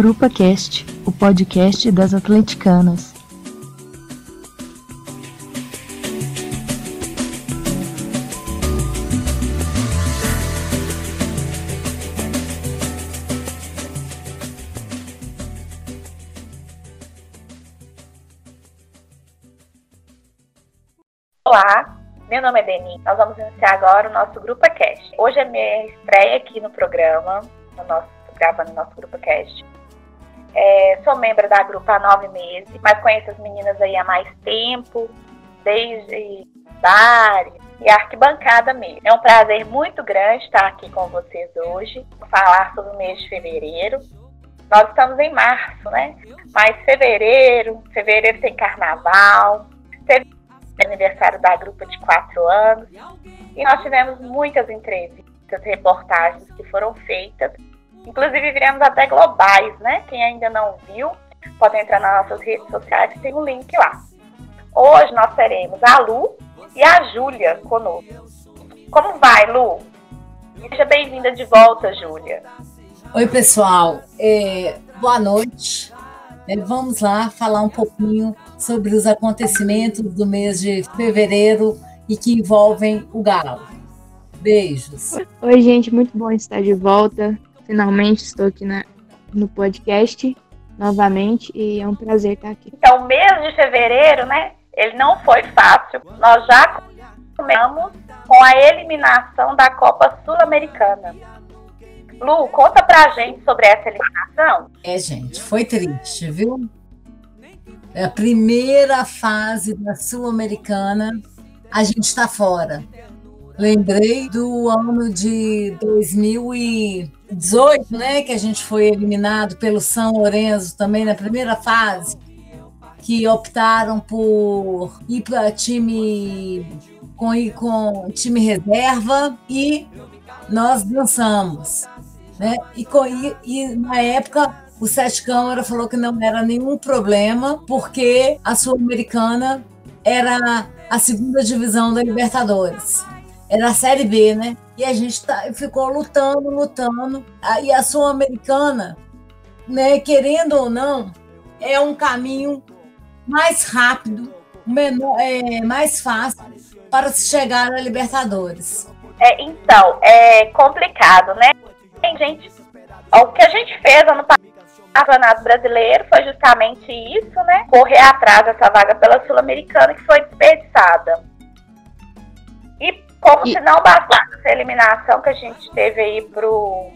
Grupa Cast, o podcast das atleticanas. Olá, meu nome é Denis. Nós vamos iniciar agora o nosso Grupo Cast. Hoje é minha estreia aqui no programa, no nosso, gravando nosso Grupo Cast. É, sou membro da grupo há nove meses, mas conheço as meninas aí há mais tempo, desde Dari e arquibancada mesmo. É um prazer muito grande estar aqui com vocês hoje, falar sobre o mês de fevereiro. Nós estamos em março, né? Mas fevereiro, fevereiro tem carnaval, teve aniversário da grupo de quatro anos. E nós tivemos muitas entrevistas, reportagens que foram feitas. Inclusive, viremos até globais, né? Quem ainda não viu, pode entrar nas nossas redes sociais, tem um link lá. Hoje nós teremos a Lu e a Júlia conosco. Como vai, Lu? Seja bem-vinda de volta, Júlia. Oi, pessoal. É, boa noite. É, vamos lá falar um pouquinho sobre os acontecimentos do mês de fevereiro e que envolvem o Galo. Beijos. Oi, gente, muito bom estar de volta. Finalmente estou aqui na, no podcast novamente e é um prazer estar aqui. Então, o mês de fevereiro, né? Ele não foi fácil. Nós já começamos com a eliminação da Copa Sul-Americana. Lu, conta pra gente sobre essa eliminação. É, gente, foi triste, viu? É a primeira fase da Sul-Americana, a gente está fora. Lembrei do ano de 2018, né, que a gente foi eliminado pelo São Lourenço também na primeira fase, que optaram por ir para time com, com time reserva e nós dançamos. Né? E, e, e na época o Sete Câmara falou que não era nenhum problema, porque a Sul-Americana era a segunda divisão da Libertadores. Era a Série B, né? E a gente tá, ficou lutando, lutando. E a Sul-Americana, né, querendo ou não, é um caminho mais rápido, menor, é, mais fácil para se chegar à Libertadores. É, então, é complicado, né? Tem gente. O que a gente fez ano passado Campeonato Brasileiro foi justamente isso, né? Correr atrás dessa vaga pela Sul-Americana que foi desperdiçada. E como e... se não bastasse essa eliminação que a gente teve aí pro,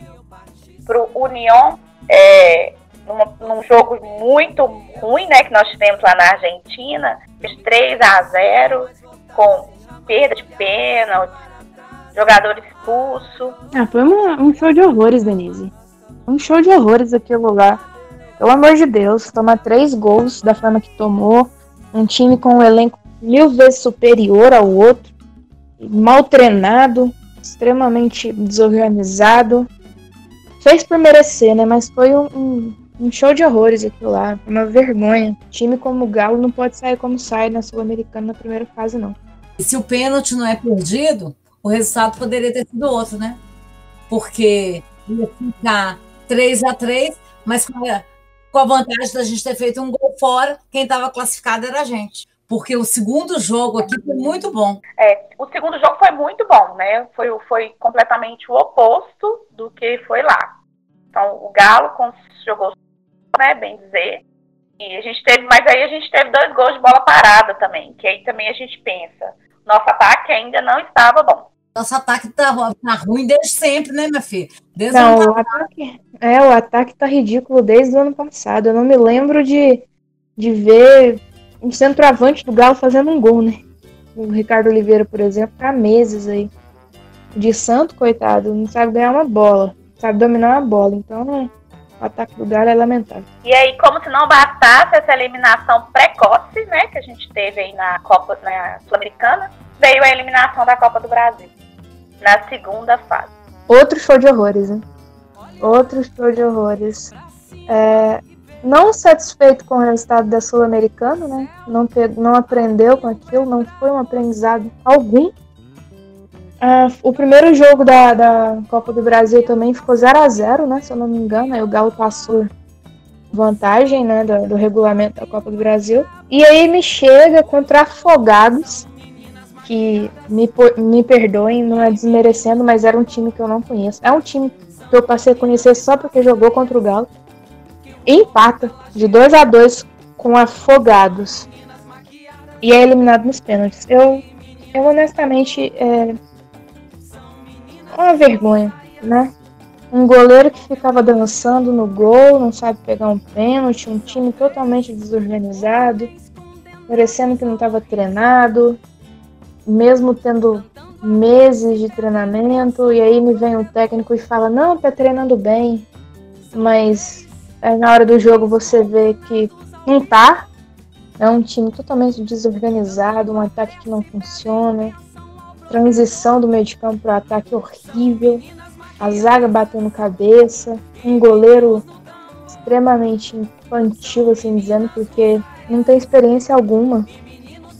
pro União, é, numa, num jogo muito ruim, né? Que nós tivemos lá na Argentina, de 3 a 0 com perda de pênalti, jogador expulso. Ah, foi um, um show de horrores, Denise. Um show de horrores aquele lugar. Pelo amor de Deus, tomar três gols da forma que tomou, um time com um elenco mil vezes superior ao outro, mal treinado, extremamente desorganizado. Fez por merecer, né? Mas foi um, um, um show de horrores aquilo lá. Uma vergonha. Time como o Galo não pode sair como sai na Sul-Americana na primeira fase, não. E se o pênalti não é perdido, o resultado poderia ter sido outro, né? Porque ia ficar 3 a 3 mas com a, com a vantagem da gente ter feito um gol fora, quem estava classificado era a gente. Porque o segundo jogo aqui foi muito bom. É, o segundo jogo foi muito bom, né? Foi, foi completamente o oposto do que foi lá. Então, o Galo jogou, né, bem dizer. E a gente teve, mas aí a gente teve dois gols de bola parada também, que aí também a gente pensa, nosso ataque ainda não estava bom. Nosso ataque tá, tá ruim desde sempre, né, minha filha? Desde não, o ataque, é, o ataque tá ridículo desde o ano passado. Eu não me lembro de, de ver um centroavante do Galo fazendo um gol, né? O Ricardo Oliveira, por exemplo, tá há meses aí. De santo, coitado, não sabe ganhar uma bola, sabe dominar uma bola. Então, né, o ataque do Galo é lamentável. E aí, como se não bastasse essa eliminação precoce, né, que a gente teve aí na Copa né, Sul-Americana, veio a eliminação da Copa do Brasil na segunda fase. Outro show de horrores, hein? Outro show de horrores. É, não satisfeito com o resultado da Sul-Americana, né? Não, não aprendeu com aquilo, não foi um aprendizado algum. É, o primeiro jogo da, da Copa do Brasil também ficou 0 a 0 né? Se eu não me engano, aí o Galo passou vantagem né, do, do, regulamento da Copa do Brasil. E aí me chega contra Afogados, que me, me perdoem, não é desmerecendo, mas era um time que eu não conheço. É um time que eu passei a conhecer só porque jogou contra o Galo. Empata de 2 a 2 com Afogados. E é eliminado nos pênaltis. Eu, eu honestamente. É uma vergonha, né? Um goleiro que ficava dançando no gol, não sabe pegar um pênalti, um time totalmente desorganizado, parecendo que não estava treinado, mesmo tendo meses de treinamento, e aí me vem um técnico e fala, não, tá treinando bem, mas aí na hora do jogo você vê que não tá. É um time totalmente desorganizado, um ataque que não funciona, transição do meio de campo para ataque horrível a zaga batendo cabeça, um goleiro extremamente infantil, assim dizendo, porque não tem experiência alguma,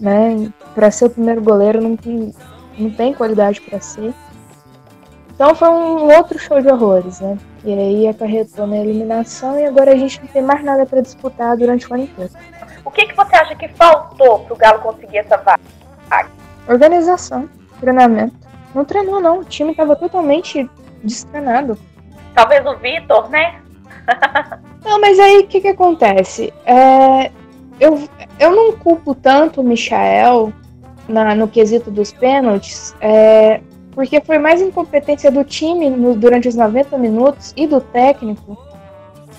né? Para ser o primeiro goleiro, não tem, não tem qualidade para ser. Então foi um outro show de horrores, né? E aí acarretou na eliminação e agora a gente não tem mais nada para disputar durante o ano inteiro. O que, que você acha que faltou para o Galo conseguir essa vaga? Organização, treinamento. Não treinou, não. O time estava totalmente descanado. Talvez o Vitor, né? não, mas aí o que, que acontece? É, eu, eu não culpo tanto o Michael na, no quesito dos pênaltis, é, porque foi mais incompetência do time no, durante os 90 minutos e do técnico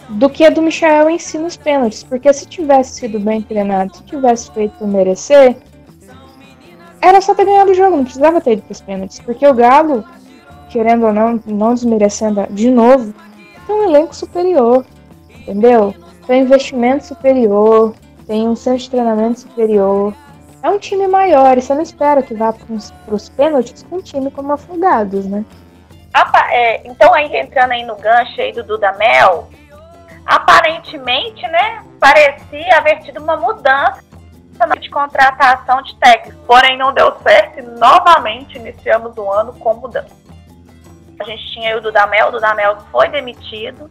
do que a do Michael em si nos pênaltis. Porque se tivesse sido bem treinado, se tivesse feito merecer, era só ter ganhado o jogo, não precisava ter ido para os pênaltis. Porque o Galo querendo ou não, não desmerecendo de novo, tem um elenco superior, entendeu? Tem um investimento superior, tem um centro de treinamento superior. É um time maior, e você não espera que vá para os pênaltis com um time como Afogados, né? É, então, aí entrando aí no gancho aí do Dudamel, aparentemente, né, parecia haver tido uma mudança de contratação de técnico, porém não deu certo e novamente iniciamos o ano com mudança. A gente tinha o Dudamel, o Dudamel foi demitido.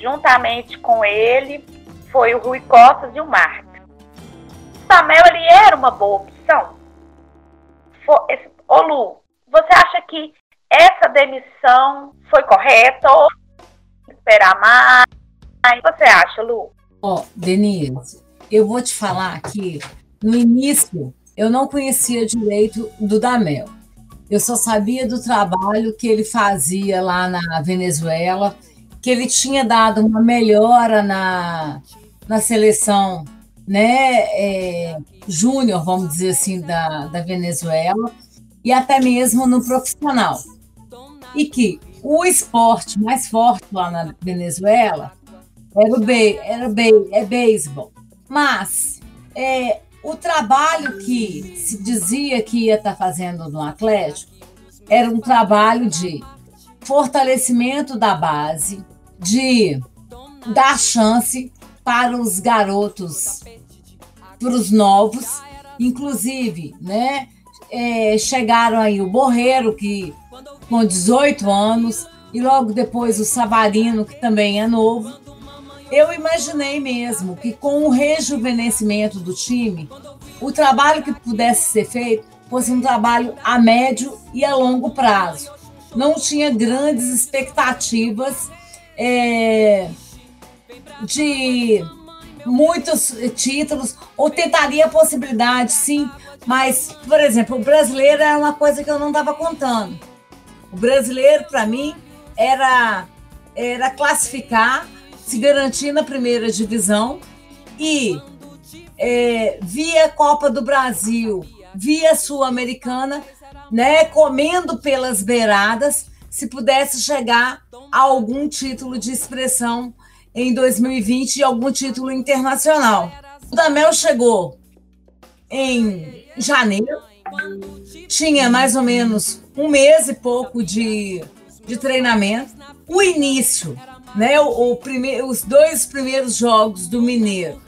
Juntamente com ele foi o Rui Costas e o Marcos. O Dudamel ele era uma boa opção. Esse, ô Lu, você acha que essa demissão foi correta ou esperar mais? O que você acha, Lu? Ó, oh, Denise, eu vou te falar que no início eu não conhecia direito do Damel. Eu só sabia do trabalho que ele fazia lá na Venezuela, que ele tinha dado uma melhora na, na seleção né, é, júnior, vamos dizer assim, da, da Venezuela, e até mesmo no profissional. E que o esporte mais forte lá na Venezuela era o, be, era be, é beisebol. Mas é, o trabalho que se dizia que ia estar tá fazendo no Atlético era um trabalho de fortalecimento da base, de dar chance para os garotos, para os novos, inclusive, né? É, chegaram aí o Borreiro, que com 18 anos, e logo depois o Savarino, que também é novo. Eu imaginei mesmo que com o rejuvenescimento do time, o trabalho que pudesse ser feito fosse um trabalho a médio e a longo prazo. Não tinha grandes expectativas é, de muitos títulos, ou tentaria a possibilidade, sim, mas, por exemplo, o brasileiro era uma coisa que eu não estava contando. O brasileiro, para mim, era, era classificar se garantir na primeira divisão e é, via Copa do Brasil, via Sul-Americana, né, comendo pelas beiradas, se pudesse chegar a algum título de expressão em 2020 e algum título internacional. O Damel chegou em janeiro, tinha mais ou menos um mês e pouco de, de treinamento. O início né? O, o. Os dois primeiros jogos do Mineiro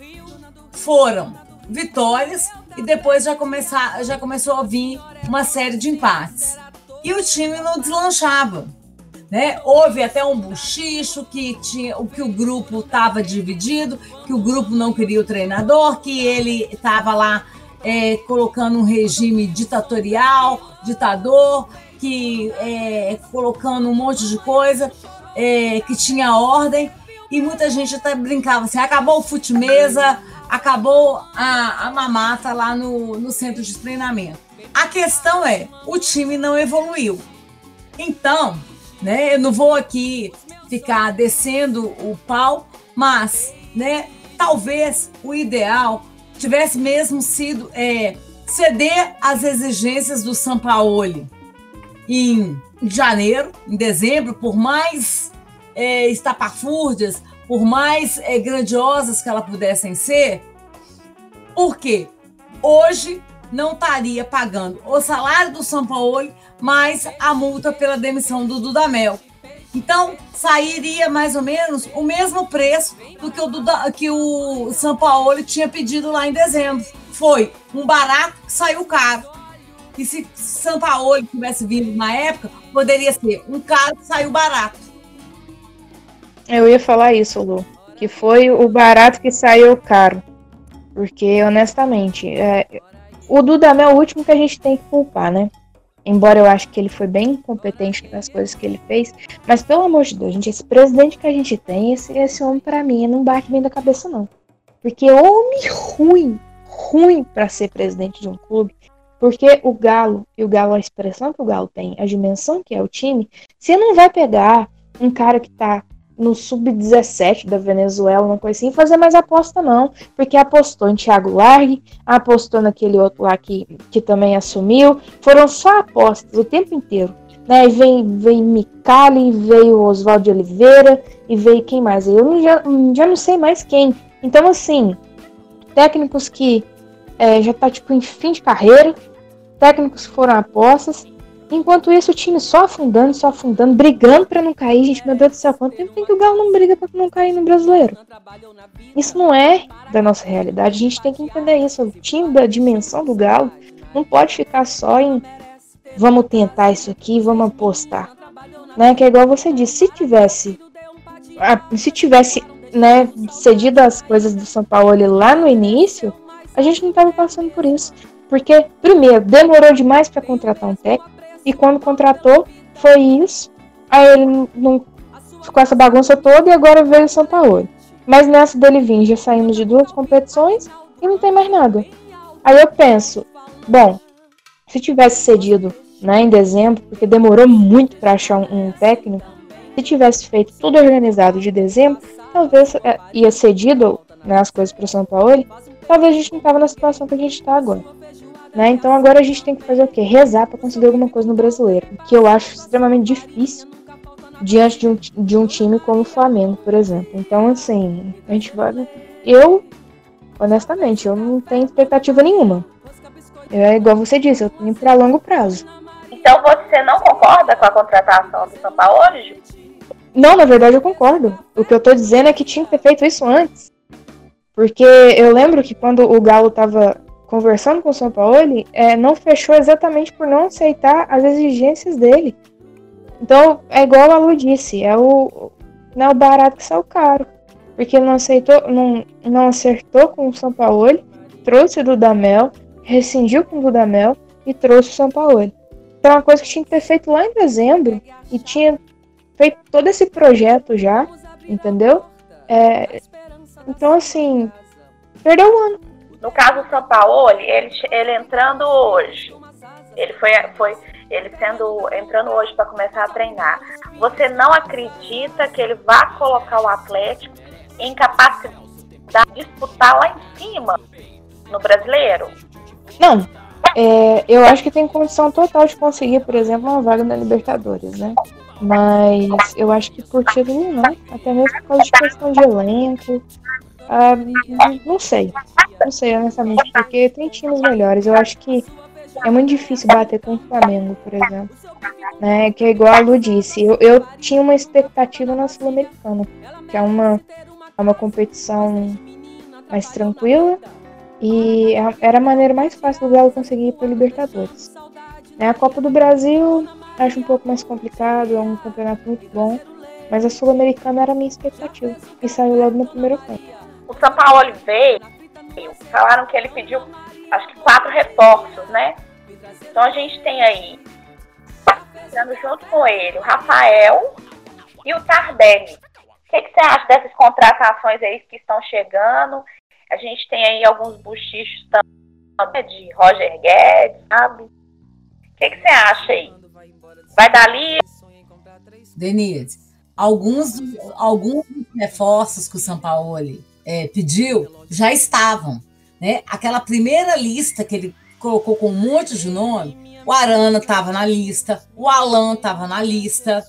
foram vitórias e depois já, começar, já começou a vir uma série de empates. E o time não deslanchava. Né? Houve até um buchicho que tinha o que o grupo estava dividido, que o grupo não queria o treinador, que ele estava lá é, colocando um regime ditatorial, ditador, que é, colocando um monte de coisa, é, que tinha ordem, e muita gente até brincava assim: acabou o fute-mesa, acabou a, a mamata lá no, no centro de treinamento. A questão é: o time não evoluiu. Então, né, eu não vou aqui ficar descendo o pau, mas né, talvez o ideal tivesse mesmo sido é, ceder às exigências do Sampaoli em janeiro, em dezembro, por mais é, estapafúrdias, por mais é, grandiosas que elas pudessem ser, porque hoje não estaria pagando o salário do São Paulo mais a multa pela demissão do Dudamel. Então, sairia mais ou menos o mesmo preço do que o, Duda, que o São Paulo tinha pedido lá em dezembro. Foi um barato que saiu caro. E se São Paulo tivesse vindo na época, poderia ser um caro que saiu barato. Eu ia falar isso, Lu. Que foi o barato que saiu caro. Porque, honestamente, é, o Dudamel é o último que a gente tem que culpar, né? Embora eu acho que ele foi bem competente nas coisas que ele fez. Mas, pelo amor de Deus, gente, esse presidente que a gente tem, esse, esse homem, para mim, não bate bem da cabeça, não. Porque homem ruim, ruim para ser presidente de um clube. Porque o Galo, e o Galo, a expressão que o Galo tem, a dimensão que é o time, você não vai pegar um cara que tá no sub-17 da Venezuela, uma coisa assim, fazer mais aposta não, porque apostou em Thiago Largue, apostou naquele outro lá que, que também assumiu, foram só apostas o tempo inteiro. Né? vem, vem Micali, veio Oswaldo Oliveira, e veio quem mais? Eu já, já não sei mais quem. Então, assim, técnicos que é, já tá tipo em fim de carreira, técnicos que foram apostas, Enquanto isso, o time só afundando, só afundando, brigando para não cair. Gente, meu Deus do céu, quanto tempo tem que o Galo não briga para não cair no brasileiro? Isso não é da nossa realidade. A gente tem que entender isso. O time da dimensão do Galo não pode ficar só em vamos tentar isso aqui, vamos apostar. Né? Que é igual você disse, se tivesse se tivesse né, cedido as coisas do São Paulo lá no início, a gente não estava passando por isso. Porque, primeiro, demorou demais para contratar um técnico. E quando contratou, foi isso. Aí ele não ficou essa bagunça toda e agora veio o São Paulo. Mas nessa dele vir, já saímos de duas competições e não tem mais nada. Aí eu penso, bom, se tivesse cedido né, em dezembro, porque demorou muito para achar um, técnico, se tivesse feito tudo organizado de dezembro, talvez é, ia cedido né, as coisas para o São Paulo, talvez a gente não tava na situação que a gente está agora. Né? Então agora a gente tem que fazer o quê? Rezar para conseguir alguma coisa no brasileiro, que eu acho extremamente difícil diante de um, de um time como o Flamengo, por exemplo. Então, assim, a gente vai. Eu, honestamente, eu não tenho expectativa nenhuma. É igual você disse, eu tenho para longo prazo. Então você não concorda com a contratação do São Paulo hoje? Não, na verdade eu concordo. O que eu tô dizendo é que tinha que ter feito isso antes. Porque eu lembro que quando o Galo tava conversando com o São Paulo, é, não fechou exatamente por não aceitar as exigências dele. Então, é igual a Lu disse, é o, não é o barato que saiu caro. Porque não aceitou, não, não acertou com o São Paulo, trouxe o Dudamel, rescindiu com o Dudamel e trouxe o São Paulo. Então, é uma coisa que tinha que ter feito lá em dezembro e tinha feito todo esse projeto já, entendeu? É, então, assim, perdeu o ano. No caso do São Paulo, ele, ele entrando hoje, ele foi, foi ele sendo entrando hoje para começar a treinar. Você não acredita que ele vá colocar o Atlético em capacidade de disputar lá em cima no brasileiro? Não. É, eu acho que tem condição total de conseguir, por exemplo, uma vaga na Libertadores, né? Mas eu acho que por título não, até mesmo por causa de questão de elenco. Ah, não sei. Não sei, honestamente, porque tem times melhores. Eu acho que é muito difícil bater com o Flamengo, por exemplo. Né? Que é igual a Lu disse. Eu, eu tinha uma expectativa na Sul-Americana, que é uma, é uma competição mais tranquila e era a maneira mais fácil do Galo conseguir ir para Libertadores. Né? A Copa do Brasil, acho um pouco mais complicado, é um campeonato muito bom. Mas a Sul-Americana era a minha expectativa. E saiu logo no primeiro tempo. O São Paulo veio, falaram que ele pediu acho que quatro reforços, né? Então a gente tem aí, estando junto com ele, o Rafael e o Tardelli. O que, que você acha dessas contratações aí que estão chegando? A gente tem aí alguns buchichos também de Roger Guedes, sabe? O que, que você acha aí? Vai dar ali? Denise, alguns, alguns reforços que o São Paulo é, pediu já estavam. Né? Aquela primeira lista que ele colocou com um monte de nome, o Arana estava na lista, o Alan estava na lista.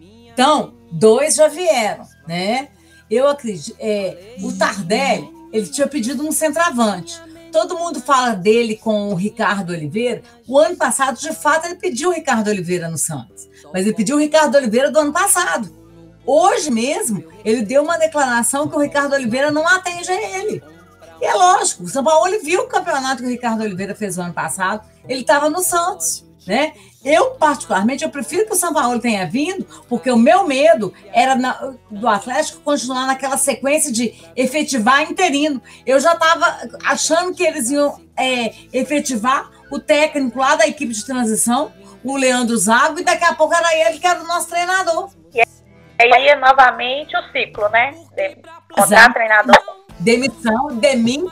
Então, dois já vieram, né? Eu acredito. É, o Tardelli, ele tinha pedido um centroavante. Todo mundo fala dele com o Ricardo Oliveira. O ano passado, de fato, ele pediu o Ricardo Oliveira no Santos. Mas ele pediu o Ricardo Oliveira do ano passado. Hoje mesmo, ele deu uma declaração que o Ricardo Oliveira não atende a ele. E é lógico, o São Paulo viu o campeonato que o Ricardo Oliveira fez no ano passado, ele estava no Santos. Né? Eu, particularmente, eu prefiro que o São Paulo tenha vindo, porque o meu medo era na, do Atlético continuar naquela sequência de efetivar interino. Eu já estava achando que eles iam é, efetivar o técnico lá da equipe de transição, o Leandro Zago, e daqui a pouco era ele que era o nosso treinador. E aí é novamente o ciclo, né? De contratar treinador demissão, demite,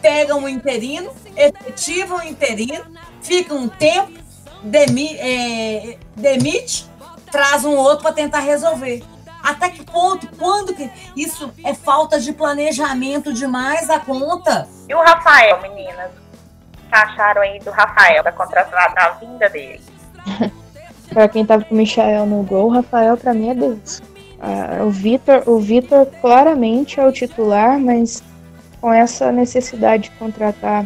pegam o interino, efetivam o interino, fica um tempo, demi, é, demite, traz um outro para tentar resolver. Até que ponto? Quando que isso é falta de planejamento demais a conta? E o Rafael, meninas? O que acharam aí do Rafael, da contratação, da vinda dele? para quem tava com o Michael no gol, o Rafael para mim é Deus. Uh, o Vitor, o Vitor claramente é o titular, mas com essa necessidade de contratar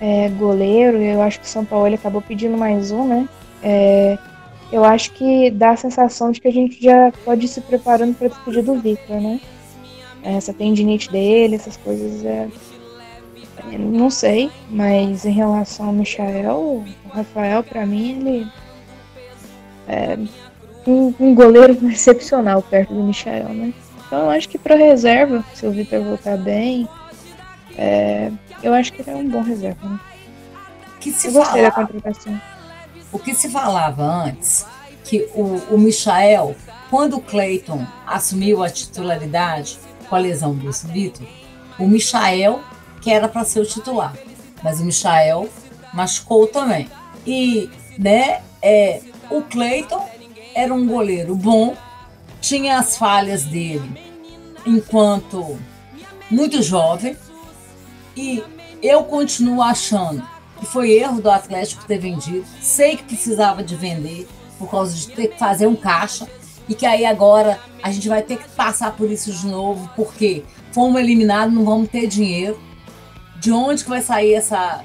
é, goleiro, eu acho que o São Paulo acabou pedindo mais um, né? É, eu acho que dá a sensação de que a gente já pode ir se preparando para despedir do Vitor, né? Essa tendinite dele, essas coisas é, não sei, mas em relação ao Michael, o Rafael, para mim, ele é, um, um goleiro excepcional perto do Michel, né? Então eu acho que para reserva, se o Vitor voltar bem, é, eu acho que ele é um bom reserva. Né? Que se eu gostei falava, da contratação. O que se falava antes, que o, o Michael, quando o Clayton assumiu a titularidade com a lesão do Vitor, o Michael que era para ser o titular, mas o Michael machucou também. E né, é, o Clayton era um goleiro bom, tinha as falhas dele enquanto muito jovem, e eu continuo achando que foi erro do Atlético ter vendido. Sei que precisava de vender por causa de ter que fazer um caixa e que aí agora a gente vai ter que passar por isso de novo, porque fomos eliminados, não vamos ter dinheiro. De onde que vai sair essa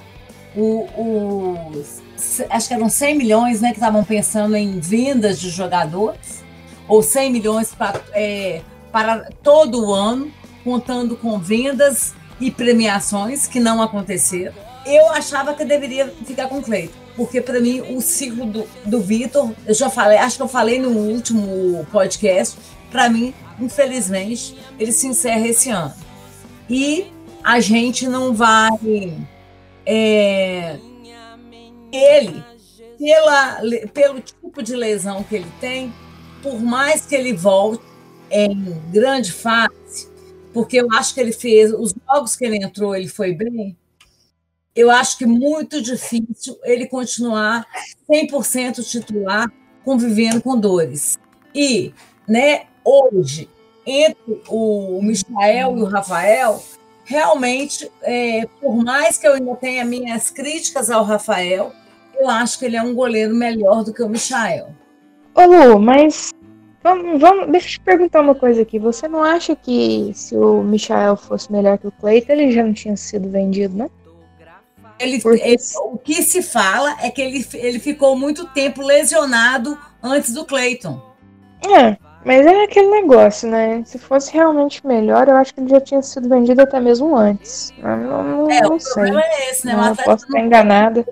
o, o acho que eram 100 milhões né, que estavam pensando em vendas de jogadores, ou 100 milhões pra, é, para todo o ano, contando com vendas e premiações que não aconteceram. Eu achava que deveria ficar com o Cleiton, porque para mim o ciclo do, do Vitor, eu já falei, acho que eu falei no último podcast, para mim, infelizmente, ele se encerra esse ano. E a gente não vai é, ele, pela, pelo tipo de lesão que ele tem, por mais que ele volte em grande fase, porque eu acho que ele fez, os jogos que ele entrou, ele foi bem, eu acho que muito difícil ele continuar 100% titular, convivendo com dores. E, né, hoje, entre o Michael e o Rafael, realmente, é, por mais que eu ainda tenha minhas críticas ao Rafael, eu acho que ele é um goleiro melhor do que o Michael. Ô Lu, mas vamos, vamos, deixa eu te perguntar uma coisa aqui. Você não acha que se o Michael fosse melhor que o Cleiton, ele já não tinha sido vendido, né? Ele, Porque... ele, o que se fala é que ele, ele ficou muito tempo lesionado antes do Cleiton. É, mas é aquele negócio, né? Se fosse realmente melhor, eu acho que ele já tinha sido vendido até mesmo antes. Não, não, é, não o sei. problema é esse, né? Não, posso estar enganada.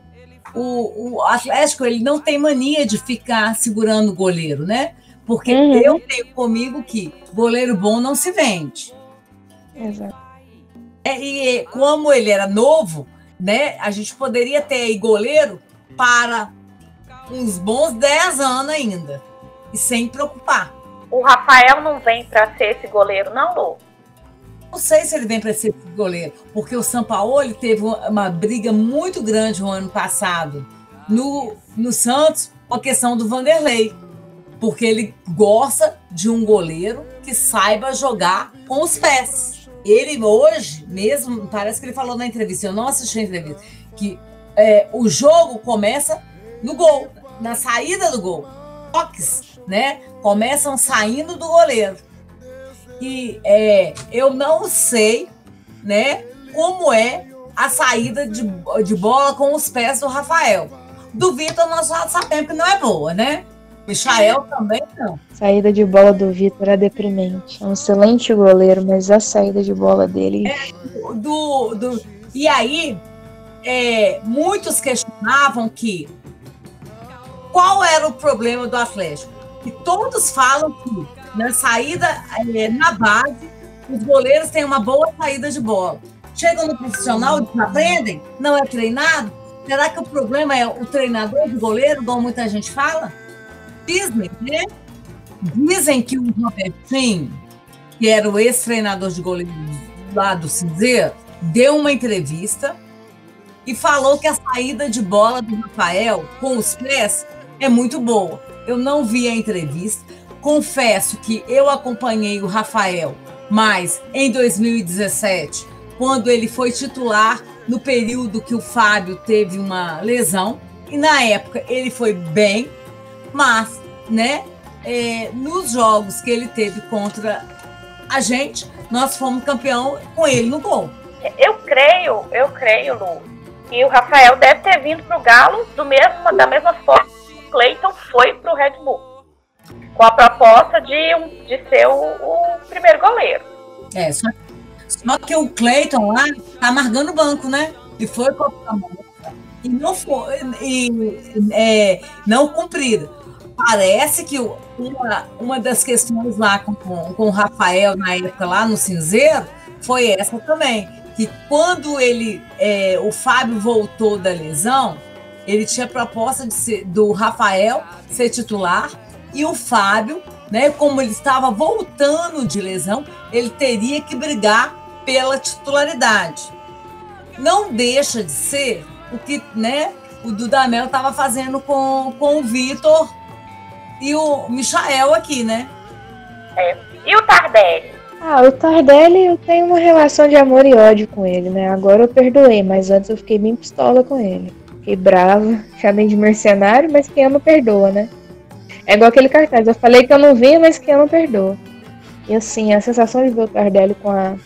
o, o Atlético ele não tem mania de ficar segurando o goleiro, né? Porque uhum. eu tenho comigo que goleiro bom não se vende. Exato. É, e como ele era novo, né? A gente poderia ter aí goleiro para uns bons 10 anos ainda. E sem preocupar. O Rafael não vem para ser esse goleiro, não, Lu? Não sei se ele vem para ser esse goleiro, porque o Sampaoli teve uma briga muito grande no ano passado no, no Santos com a questão do Vanderlei. Porque ele gosta de um goleiro que saiba jogar com os pés. Ele hoje mesmo, parece que ele falou na entrevista, eu não assisti a entrevista, que é, o jogo começa no gol, na saída do gol. Toques, né? Começam saindo do goleiro. E é, eu não sei, né, como é a saída de, de bola com os pés do Rafael. Do Vitor nós já sabemos que não é boa, né? Michael também não. Saída de bola do Vitor é deprimente. É um excelente goleiro, mas a saída de bola dele. É, do, do, e aí, é, muitos questionavam que qual era o problema do Atlético? E todos falam que na saída, é, na base, os goleiros têm uma boa saída de bola. Chegam no profissional, aprendem, não é treinado. Será que o problema é o treinador do goleiro, como muita gente fala? Dizem, né? Dizem que o Robertinho, que era o ex-treinador de goleiro lá do Cinzeiro, deu uma entrevista e falou que a saída de bola do Rafael com os pés é muito boa. Eu não vi a entrevista. Confesso que eu acompanhei o Rafael, mas em 2017, quando ele foi titular, no período que o Fábio teve uma lesão, e na época ele foi bem, mas, né, é, nos jogos que ele teve contra a gente, nós fomos campeão com ele no gol. Eu creio, eu creio, Lu, que o Rafael deve ter vindo para o Galo do mesmo, da mesma forma Cleiton foi para o Red Bull. Com a proposta de, de ser o, o primeiro goleiro. É, só, só que o Cleiton lá tá amargando o banco, né? E foi com a e não foi e, é, não cumprida parece que uma, uma das questões lá com, com o Rafael, na época lá no Cinzeiro, foi essa também. Que quando ele, é, o Fábio voltou da lesão, ele tinha proposta de ser, do Rafael ser titular e o Fábio, né, como ele estava voltando de lesão, ele teria que brigar pela titularidade. Não deixa de ser o que né, o Dudamel estava fazendo com, com o Vitor e o Michael aqui, né? É. E o Tardelli? Ah, o Tardelli eu tenho uma relação de amor e ódio com ele, né? Agora eu perdoei, mas antes eu fiquei bem pistola com ele. Fiquei brava, chamei de mercenário, mas quem ama perdoa, né? É igual aquele cartaz, eu falei que eu não via, mas quem ama perdoa. E assim, a sensação de ver o Tardelli com a,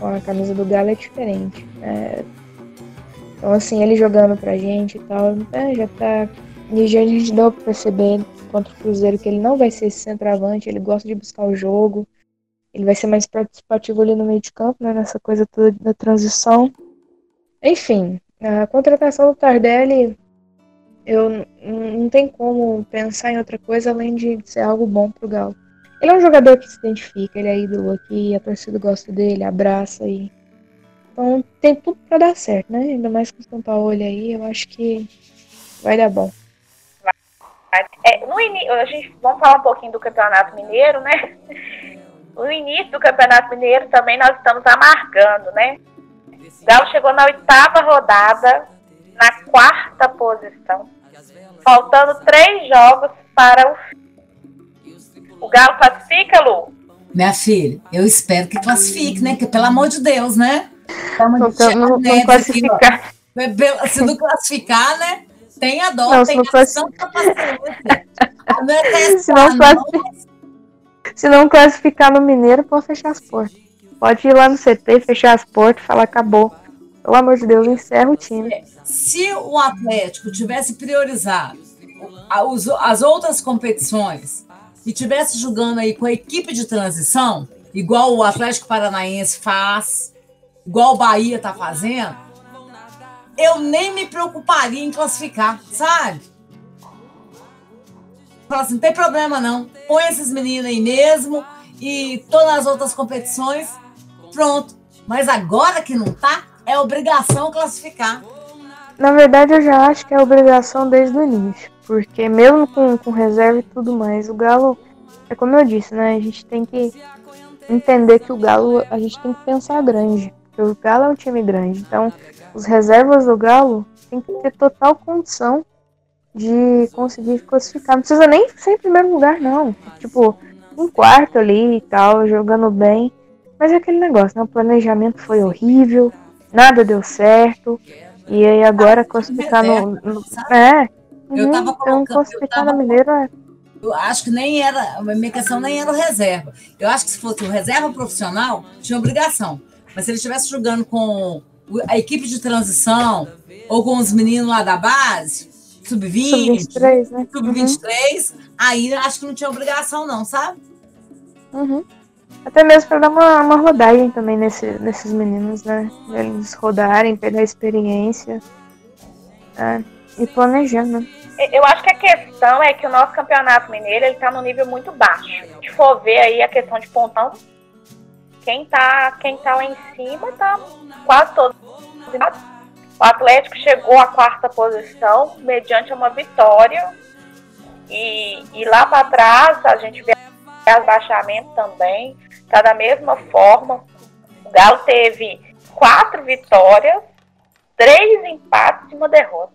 com a camisa do Galo é diferente. É... Então assim, ele jogando pra gente e tal, é, já tá. E já a gente deu pra perceber contra o Cruzeiro que ele não vai ser esse centroavante, ele gosta de buscar o jogo, ele vai ser mais participativo ali no meio de campo, né, nessa coisa toda da transição. Enfim, a contratação do Tardelli, eu não tem como pensar em outra coisa além de ser algo bom pro Galo. Ele é um jogador que se identifica, ele é ídolo aqui, a torcida gosta dele, abraça e então tem tudo para dar certo, né? Ainda mais com o São Paulo aí, eu acho que vai dar bom. É, no in... a gente vamos falar um pouquinho do Campeonato Mineiro, né? No início do Campeonato Mineiro também nós estamos amargando, né? O Galo chegou na oitava rodada, na quarta posição, faltando três jogos para o fim. O Galo classifica, Lu? Minha filha, eu espero que classifique, né? Que pelo amor de Deus, né? Vamos não, não, não classificar. Aqui, se não classificar, né? Tenha dó, não, ação, paciência. Não é se, não se não classificar no Mineiro, pode fechar as portas. Pode ir lá no CT, fechar as portas e falar acabou. Pelo amor de Deus, encerra o time. É, se o Atlético tivesse priorizado as outras competições e tivesse jogando aí com a equipe de transição, igual o Atlético Paranaense faz, igual o Bahia está fazendo, eu nem me preocuparia em classificar, sabe? Fala assim, não tem problema não. Põe esses meninos aí mesmo e todas as outras competições, pronto. Mas agora que não tá, é obrigação classificar. Na verdade, eu já acho que é obrigação desde o início. Porque mesmo com, com reserva e tudo mais, o Galo, é como eu disse, né? A gente tem que entender que o Galo, a gente tem que pensar grande. Porque o Galo é um time grande. Então, os reservas do Galo tem que ter total condição de conseguir classificar. Não precisa nem ser em primeiro lugar, não. Tipo, um quarto ali e tal, jogando bem. Mas é aquele negócio, né? O planejamento foi horrível, nada deu certo. E aí agora ah, classificar no, no. É. Eu tava uhum, colocando. Então, classificar no Mineiro é. Eu acho que nem era. A minha questão nem era o reserva. Eu acho que se fosse o reserva profissional, tinha obrigação. Mas se ele estivesse jogando com a equipe de transição ou com os meninos lá da base, sub-20, sub-23, né? sub-23, uhum. aí acho que não tinha obrigação, não, sabe? Uhum. Até mesmo para dar uma, uma rodagem também nesse, nesses meninos, né? Eles rodarem, pegar experiência é, e planejar, né? Eu acho que a questão é que o nosso campeonato mineiro ele tá num nível muito baixo. Se for ver aí a questão de pontão, quem tá, quem tá lá em cima tá quase todos. O Atlético chegou à quarta posição mediante uma vitória. E, e lá para trás a gente vê abaixamento também. Tá da mesma forma. O Galo teve quatro vitórias, três empates e uma derrota.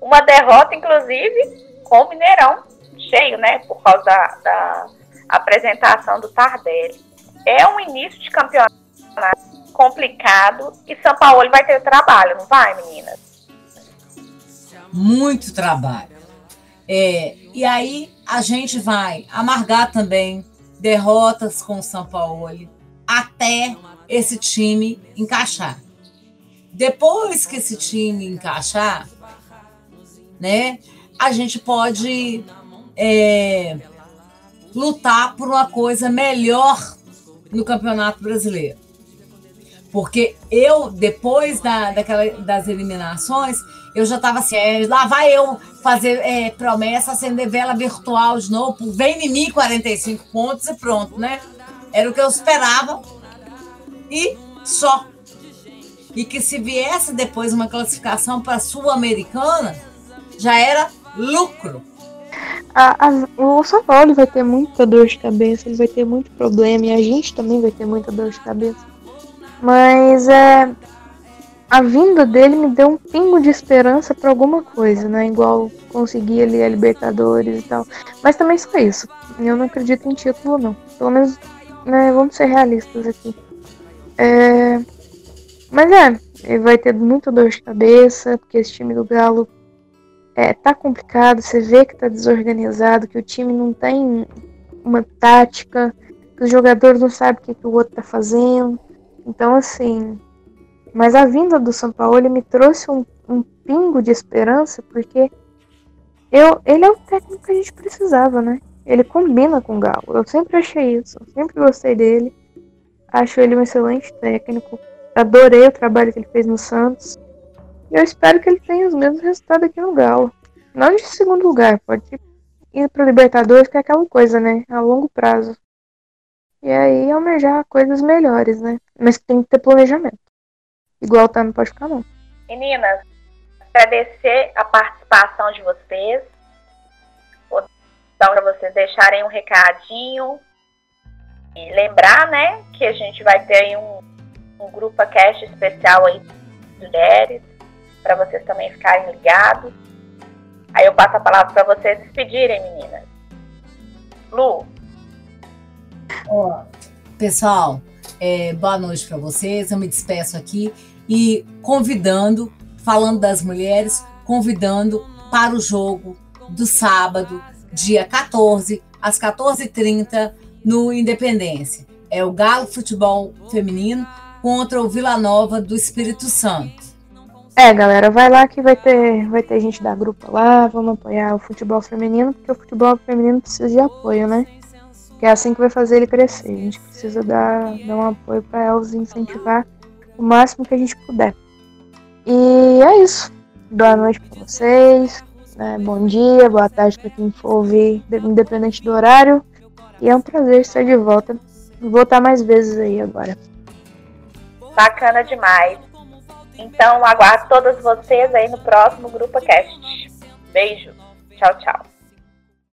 Uma derrota, inclusive, com o Mineirão cheio, né? Por causa da, da apresentação do Tardelli. É um início de campeonato complicado e São Paulo vai ter trabalho, não vai, meninas? Muito trabalho. É, e aí a gente vai amargar também derrotas com o São Paulo até esse time encaixar. Depois que esse time encaixar, né, a gente pode é, lutar por uma coisa melhor no Campeonato Brasileiro. Porque eu, depois da, daquela, das eliminações, eu já estava assim, é, lá vai eu fazer é, promessa, acender vela virtual de novo, vem em mim 45 pontos e pronto, né? Era o que eu esperava. E só. E que se viesse depois uma classificação para a Sul-Americana, já era lucro. A, a, o São Paulo vai ter muita dor de cabeça, ele vai ter muito problema, e a gente também vai ter muita dor de cabeça. Mas é, a vinda dele me deu um pingo de esperança para alguma coisa, né? Igual conseguir ali a Libertadores e tal. Mas também só isso. Eu não acredito em título, não. Pelo menos, né, vamos ser realistas aqui. É... Mas é, ele vai ter muita dor de cabeça, porque esse time do Galo é, tá complicado, você vê que tá desorganizado, que o time não tem uma tática, que os jogadores não sabem o que, que o outro tá fazendo. Então, assim, mas a vinda do São Paulo me trouxe um, um pingo de esperança, porque eu, ele é o técnico que a gente precisava, né? Ele combina com o Galo. Eu sempre achei isso. Eu sempre gostei dele. Acho ele um excelente técnico. Adorei o trabalho que ele fez no Santos. E eu espero que ele tenha os mesmos resultados aqui no Galo. Não de segundo lugar, pode ir para Libertadores, que é aquela coisa, né? A longo prazo. E aí almejar coisas melhores, né? Mas tem que ter planejamento. Igual tá, não pode ficar não. Meninas, agradecer a participação de vocês. Vou dar para vocês deixarem um recadinho. E lembrar, né, que a gente vai ter aí um, um grupo cast especial aí de mulheres, para vocês também ficarem ligados. Aí eu passo a palavra para vocês despedirem, meninas. Lu. Ó, pessoal, é, boa noite para vocês. Eu me despeço aqui e convidando, falando das mulheres, convidando para o jogo do sábado, dia 14, às 14h30, no Independência. É o Galo Futebol Feminino contra o Vila Nova do Espírito Santo. É, galera, vai lá que vai ter, vai ter gente da grupo lá, vamos apoiar o futebol feminino, porque o futebol feminino precisa de apoio, né? Que é assim que vai fazer ele crescer. A gente precisa dar, dar um apoio para elas incentivar o máximo que a gente puder. E é isso. Boa noite para vocês. Né? Bom dia, boa tarde para quem for ouvir, independente do horário. E é um prazer estar de volta. Vou voltar mais vezes aí agora. Bacana demais. Então, aguardo todas vocês aí no próximo Grupo Cast. Beijo. Tchau, tchau.